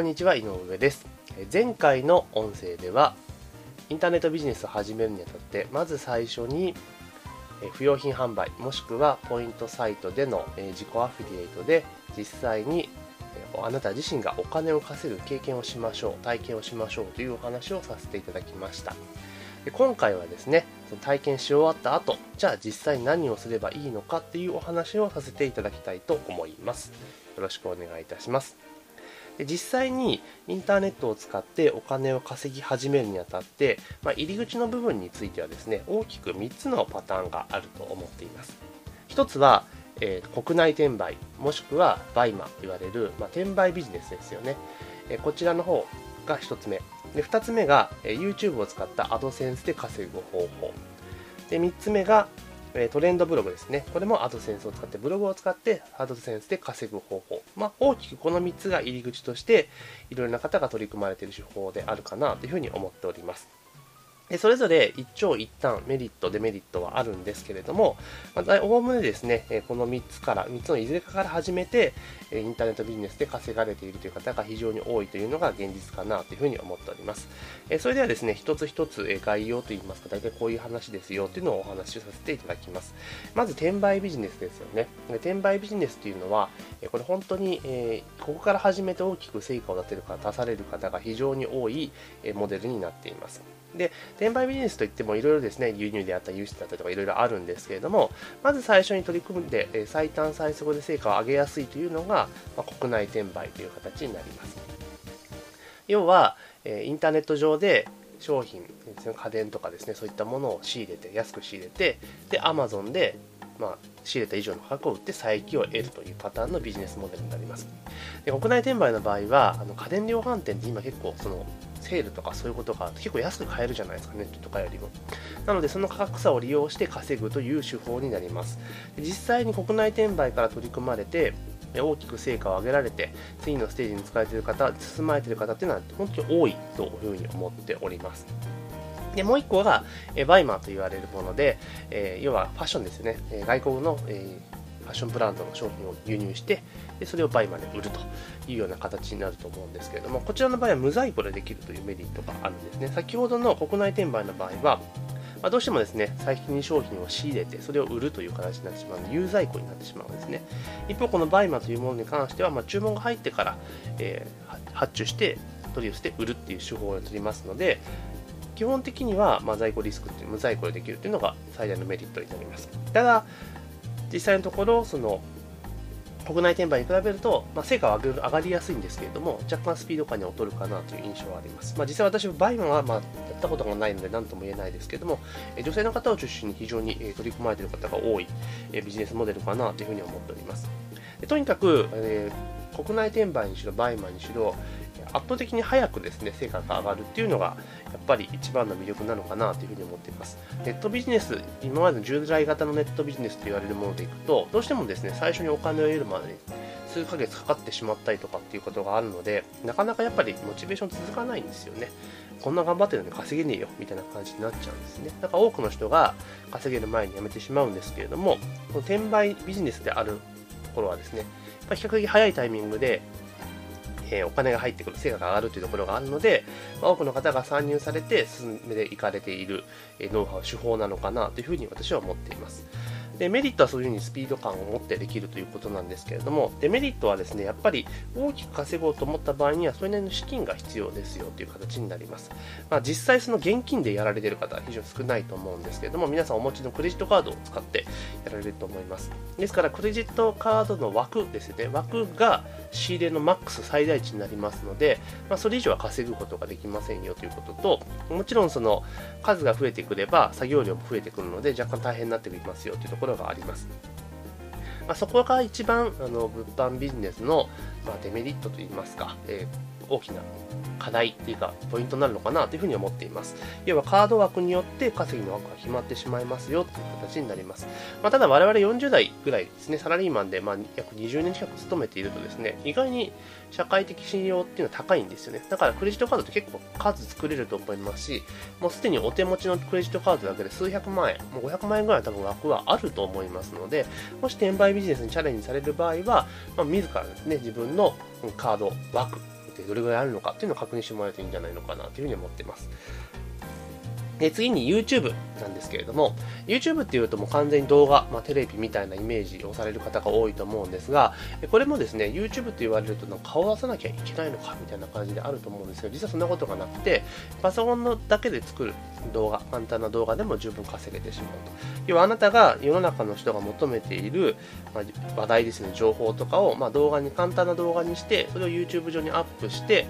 こんにちは井上です。前回の音声ではインターネットビジネスを始めるにあたってまず最初に不用品販売もしくはポイントサイトでの自己アフィリエイトで実際にあなた自身がお金を稼ぐ経験をしましょう体験をしましょうというお話をさせていただきました。で今回はですね体験し終わった後じゃあ実際何をすればいいのかっていうお話をさせていただきたいと思います。よろしくお願いいたします。実際にインターネットを使ってお金を稼ぎ始めるにあたって、まあ、入り口の部分についてはですね大きく3つのパターンがあると思っています。1つは、えー、国内転売もしくはバイマと言われる、まあ、転売ビジネスですよね、えー、こちらの方が1つ目。で2つ目が、えー、YouTube を使ったアドセンスで稼ぐ方法。で3つ目がトレンドブログですね。これもアドセンスを使って、ブログを使ってアドセンスで稼ぐ方法。まあ、大きくこの3つが入り口として、いろいろな方が取り組まれている手法であるかなというふうに思っております。でそれぞれ一長一短メリットデメリットはあるんですけれどもおおむねですねこの3つから3つのいずれかから始めてインターネットビジネスで稼がれているという方が非常に多いというのが現実かなというふうに思っております。それではですね一つ一つ概要といいますか大体こういう話ですよというのをお話しさせていただきます。まず転売ビジネスですよね。転売ビジネスというのはこれ本当にここから始めて大きく成果を出せるか出される方が非常に多いモデルになっています。で、転売ビジネスといってもいろいろですね、輸入であったり輸出だったりとかいろいろあるんですけれども、まず最初に取り組んで、え最短最速で成果を上げやすいというのが、まあ、国内転売という形になります。要は、えインターネット上で商品、家電とかですね、そういったものを仕入れて、安く仕入れて、で、Amazon でまあ、仕入れた以上の価格を売って差益を得るというパターンのビジネスモデルになります。で国内転売の場合は、あの家電量販店って今結構そのセールとかそういうことが結構安く買えるじゃないですか、ネットとかよりも。なので、その価格差を利用して稼ぐという手法になります。実際に国内転売から取り組まれて、大きく成果を上げられて、次のステージに使われている方、進まれている方っていうのは本当に多いというふうに思っております。で、もう一個が、えバイマーと言われるもので、えー、要はファッションですよね。え外国の、えファッションブランドの商品を輸入して、でそれをバイマで売るというような形になると思うんですけれども、こちらの場合は無在庫でできるというメリットがあるんですね。先ほどの国内転売の場合は、まあ、どうしてもですね、最初に商品を仕入れて、それを売るという形になってしまうので、有在庫になってしまうんですね。一方、このバイマというものに関しては、まあ、注文が入ってから、えー、発注して、取り寄せて売るっていう手法を取りますので、基本的には、まあ、在庫リスクっていう無在庫でできるっていうのが最大のメリットになります。ただ、実際のところ、その、国内転売に比べると、まあ、成果は上がりやすいんですけれども、若干スピード感に劣るかなという印象はあります。まあ、実際私はバイマンはまあやったことがないので何とも言えないですけれども、女性の方を中心に非常に取り組まれている方が多いビジネスモデルかなというふうに思っております。とにかく、えー、国内転売にしろ、バイマンにしろ、圧倒的に早くですね、成果が上がるっていうのが、やっぱり一番の魅力なのかなというふうに思っています。ネットビジネス、今までの従来型のネットビジネスと言われるものでいくと、どうしてもですね、最初にお金を得るまでに数ヶ月かかってしまったりとかっていうことがあるので、なかなかやっぱりモチベーション続かないんですよね。こんな頑張ってるのに稼げねえよみたいな感じになっちゃうんですね。だから多くの人が稼げる前に辞めてしまうんですけれども、この転売ビジネスであるところはですね、比較的早いタイミングでえ、お金が入ってくる、成果が上がるというところがあるので、ま、多くの方が参入されて進めていかれている、え、ノウハウ、手法なのかなというふうに私は思っています。でメリットはそういうふうにスピード感を持ってできるということなんですけれども、デメリットはですね、やっぱり大きく稼ごうと思った場合には、それなりの資金が必要ですよという形になります。まあ、実際その現金でやられている方は非常に少ないと思うんですけれども、皆さんお持ちのクレジットカードを使ってやられると思います。ですから、クレジットカードの枠ですね、枠が仕入れのマックス最大値になりますので、まあ、それ以上は稼ぐことができませんよということと、もちろんその数が増えてくれば作業量も増えてくるので若干大変になってきますよというところろがあります。まあ、そこが一番あの物販ビジネスの、まあ、デメリットといいますか、えー、大きな課題っていうか、ポイントになるのかなというふうに思っています。要はカード枠によって稼ぎの枠が決まってしまいますよという形になります。まあ、ただ我々40代ぐらいですね、サラリーマンでまあ約20年近く勤めているとですね、意外に社会的信用っていうのは高いんですよね。だからクレジットカードって結構数作れると思いますし、もうすでにお手持ちのクレジットカードだけで数百万円、もう500万円ぐらいの多分枠はあると思いますので、もし転売ビジネスにチャレンジされる場合は、まあ、自らですね、自分のカード枠ってどれぐらいあるのかっていうのを確確認してもらえるといいんじゃないのかなというふうに思ってます。で次に YouTube なんですけれども YouTube っていうともう完全に動画、まあ、テレビみたいなイメージをされる方が多いと思うんですがこれもですね YouTube って言われると顔を出さなきゃいけないのかみたいな感じであると思うんですけど実はそんなことがなくてパソコンのだけで作る動画簡単な動画でも十分稼げてしまうと要はあなたが世の中の人が求めている、まあ、話題ですね情報とかを、まあ、動画に簡単な動画にしてそれを YouTube 上にアップして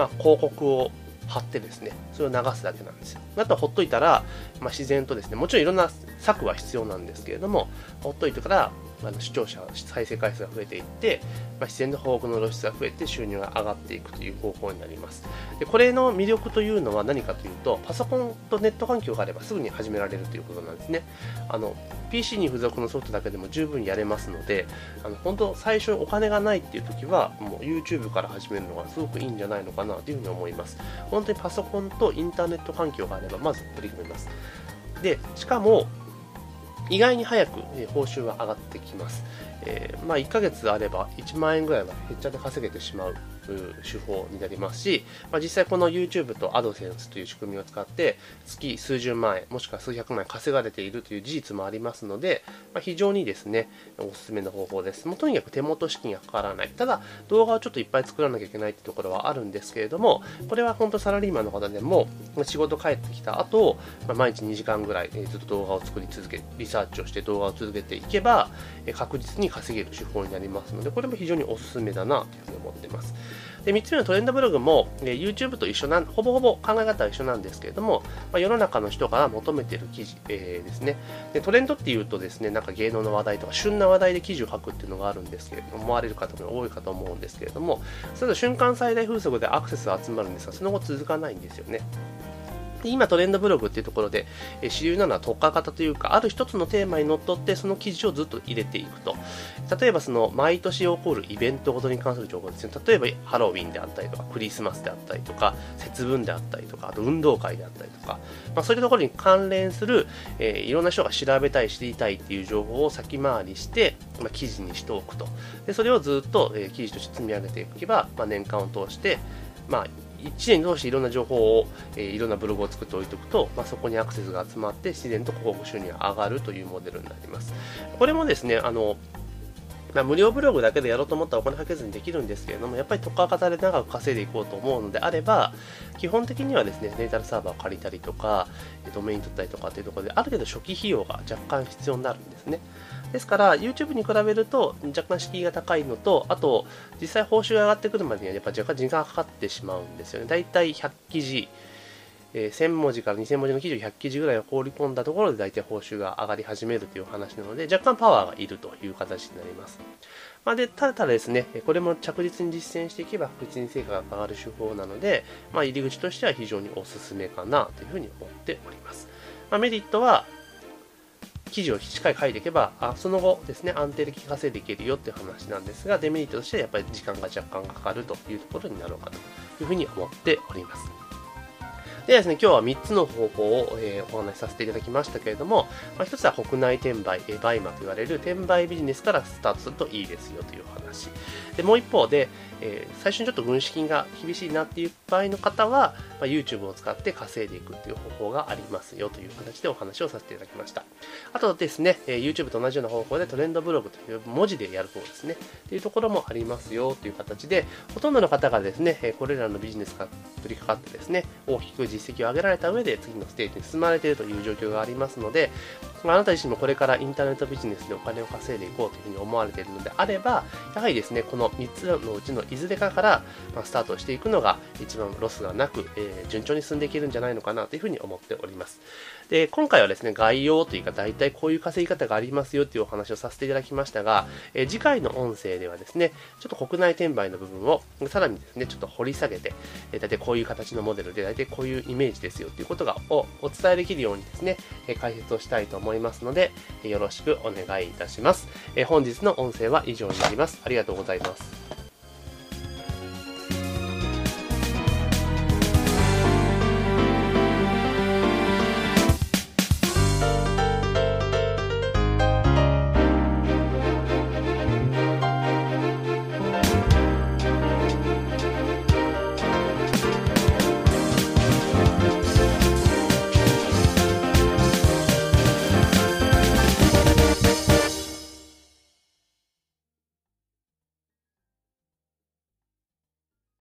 まあ、広告を貼ってですね、それを流すだけなんですよ。あとはほっといたら、まあ、自然とですね、もちろんいろんな策は必要なんですけれども、ほっといてからあの視聴者、再生回数が増えていって、まあ、自然の報告の露出が増えて収入が上がっていくという方法になります。でこれの魅力というのは何かというと、パソコンとネット環境があればすぐに始められるということなんですね。あの PC に付属のソフトだけでも十分やれますので、あの本当最初お金がないっていう時は、もう YouTube から始めるのがすごくいいんじゃないのかなというふうに思います。本当にパソコンとインターネット環境があれば、まず取り組めます。で、しかも、意外に早く、報酬は上がってきます。えー、まあ、1ヶ月あれば1万円ぐらいはへっちゃで稼げてしまう手法になりますし、まあ、実際この YouTube と AdSense という仕組みを使って月数十万円もしくは数百万円稼がれているという事実もありますので、まあ、非常にですねおすすめの方法です。もうとにかく手元資金がかからない。ただ動画をちょっといっぱい作らなきゃいけないってところはあるんですけれどもこれは本当サラリーマンの方でも仕事帰ってきた後、まあ、毎日2時間ぐらいずっと動画を作り続けリサーチをして動画を続けていけば確実に稼げる手法になりますのでこれも非常におすすめだなというふうに思ってます。で3つ目のトレンドブログも、え YouTube と一緒なんほぼほぼ考え方は一緒なんですけれども、まあ、世の中の人が求めている記事、えー、ですね。でトレンドっていうとですねなんか芸能の話題とか旬な話題で記事を書くっていうのがあるんですけれども思われる方も多いかと思うんですけれどもそれと瞬間最大風速でアクセスが集まるんですがその後続かないんですよね。で今トレンドブログっていうところで、え主流なのは特化型というか、ある一つのテーマにのっとってその記事をずっと入れていくと。例えばその毎年起こるイベントごとに関する情報ですね。例えばハロウィンであったりとか、クリスマスであったりとか、節分であったりとか、あと運動会であったりとか、まあ、そういうところに関連する、えー、いろんな人が調べたい、知りたいっていう情報を先回りして、まあ、記事にしておくと。でそれをずっと、えー、記事として積み上げていけば、まあ、年間を通して、まあ、1年通していろんな情報を、えー、いろんなブログを作っておいておくと、まあ、そこにアクセスが集まって自然と広告収入が上がるというモデルになります。これもですね、あのまあ、無料ブログだけでやろうと思ったらお金かけずにできるんですけれども、やっぱり特化型で長く稼いでいこうと思うのであれば、基本的にはですね、データルサーバーを借りたりとか、ドメイン取ったりとかっていうところで、ある程度初期費用が若干必要になるんですね。ですから、YouTube に比べると若干敷居が高いのと、あと、実際報酬が上がってくるまでにはやっぱ若干時間がかかってしまうんですよね。だいたい100記事、えー、1000文字から2000文字の記事を100記事ぐらいを放り込んだところで大体報酬が上がり始めるという話なので、若干パワーがいるという形になります。まあ、でただただですね、これも着実に実践していけば確実に成果が上がる手法なので、まあ、入り口としては非常におすすめかなというふうに思っております。まあ、メリットは、記事をしっかり書いていけば、あその後ですね、安定的に稼いでいけるよっていう話なんですが、デメリットとしてはやっぱり時間が若干かかるというところになろうかというふうに思っております。でですね、今日は3つの方法を、えー、お話しさせていただきましたけれども、まあ、1つは国内転売、えー、バイマと言われる転売ビジネスからスタートするといいですよという話。でもう一方で、えー、最初にちょっと軍資金が厳しいなっていう場合の方は、ま、YouTube を使って稼いでいくっていう方法がありますよという形でお話をさせていただきました。あとですね、え、YouTube と同じような方法でトレンドブログという文字でやる方ですね、っていうところもありますよという形で、ほとんどの方がですね、これらのビジネスが取り掛かってですね、大きく実績を上げられた上で次のステージに進まれているという状況がありますので、あなた自身もこれからインターネットビジネスでお金を稼いでいこうというふうに思われているのであれば、やはりですね、この3つのうちのいずれかから、まスタートしていくのが一番ロスがなく、えー、順調に進んでいけるんじゃないのかなというふうに思っております。で、今回はですね、概要というか、大体こういう稼ぎ方がありますよというお話をさせていただきましたが、えー、次回の音声ではですね、ちょっと国内転売の部分をさらにですね、ちょっと掘り下げて、えー、大体こういう形のモデルで、大体こういうイメージですよということがをお伝えできるようにですね、え解説をしたいと思います思いますので、よろしくお願いいたします。え本日の音声は以上になります。ありがとうございます。